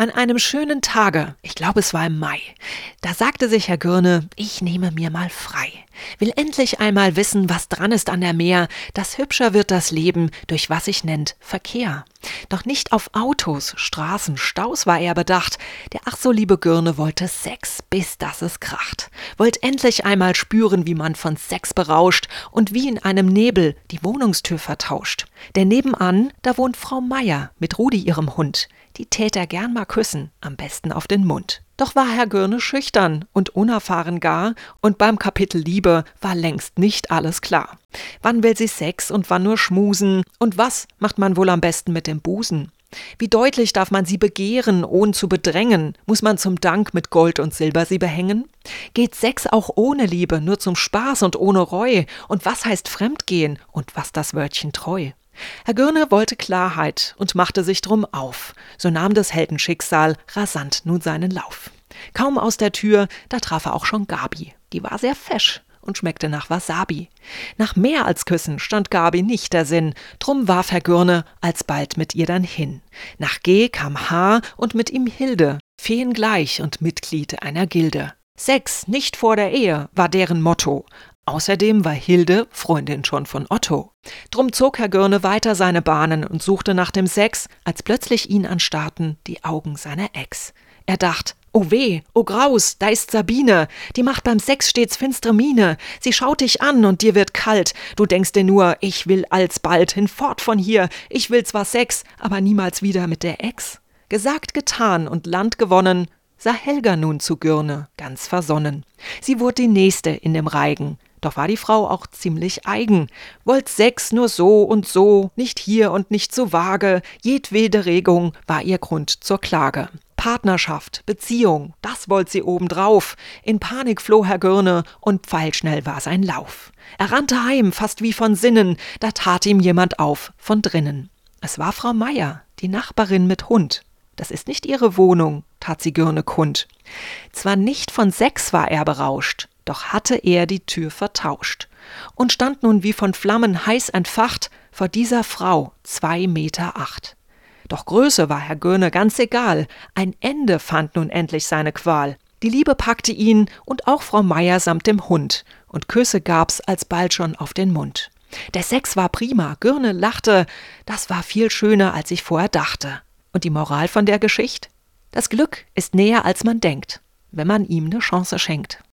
An einem schönen Tage, ich glaube es war im Mai, da sagte sich Herr Gürne, ich nehme mir mal frei. Will endlich einmal wissen, was dran ist an der Meer, das hübscher wird das Leben, durch was sich nennt Verkehr. Doch nicht auf Autos, Straßen, Staus war er bedacht. Der ach so liebe Gürne wollte Sex, bis dass es kracht. Wollt endlich einmal spüren, wie man von Sex berauscht und wie in einem Nebel die Wohnungstür vertauscht. Denn nebenan, da wohnt Frau Meier mit Rudi ihrem Hund die tät er gern mal küssen, am besten auf den Mund. Doch war Herr Görne schüchtern und unerfahren gar, und beim Kapitel Liebe war längst nicht alles klar. Wann will sie Sex und wann nur schmusen, und was macht man wohl am besten mit dem Busen? Wie deutlich darf man sie begehren, ohne zu bedrängen? Muss man zum Dank mit Gold und Silber sie behängen? Geht Sex auch ohne Liebe, nur zum Spaß und ohne Reu? Und was heißt Fremdgehen und was das Wörtchen treu? Herr Gürne wollte Klarheit und machte sich drum auf. So nahm das Heldenschicksal rasant nun seinen Lauf. Kaum aus der Tür, da traf er auch schon Gabi. Die war sehr fesch und schmeckte nach Wasabi. Nach mehr als Küssen stand Gabi nicht der Sinn, drum warf Herr Gürne alsbald mit ihr dann hin. Nach G kam H und mit ihm Hilde, Feen gleich und Mitglied einer Gilde. Sex nicht vor der Ehe war deren Motto, Außerdem war Hilde Freundin schon von Otto. Drum zog Herr Görne weiter seine Bahnen und suchte nach dem Sex, als plötzlich ihn anstarrten die Augen seiner Ex. Er dacht, Oh weh, oh Graus, da ist Sabine, die macht beim Sex stets finstre Miene. Sie schaut dich an und dir wird kalt. Du denkst dir nur, ich will alsbald hinfort von hier. Ich will zwar Sex, aber niemals wieder mit der Ex. Gesagt, getan und Land gewonnen, sah Helga nun zu Gürne, ganz versonnen. Sie wurde die Nächste in dem Reigen. Doch war die Frau auch ziemlich eigen, wollt Sex nur so und so, nicht hier und nicht so vage, jedwede Regung war ihr Grund zur Klage. Partnerschaft, Beziehung, das wollt sie obendrauf. In Panik floh Herr Gürne und pfeilschnell war sein Lauf. Er rannte heim, fast wie von Sinnen, da tat ihm jemand auf von drinnen. Es war Frau Meier, die Nachbarin mit Hund. Das ist nicht ihre Wohnung, tat sie Gürne kund. Zwar nicht von Sex war er berauscht, doch hatte er die Tür vertauscht und stand nun wie von Flammen heiß entfacht vor dieser Frau zwei Meter acht. Doch Größe war Herr Göhne ganz egal, ein Ende fand nun endlich seine Qual. Die Liebe packte ihn und auch Frau Meier samt dem Hund, und Küsse gab's alsbald schon auf den Mund. Der Sex war prima, Gürne lachte, das war viel schöner, als ich vorher dachte. Und die Moral von der Geschichte? Das Glück ist näher, als man denkt, wenn man ihm ne Chance schenkt.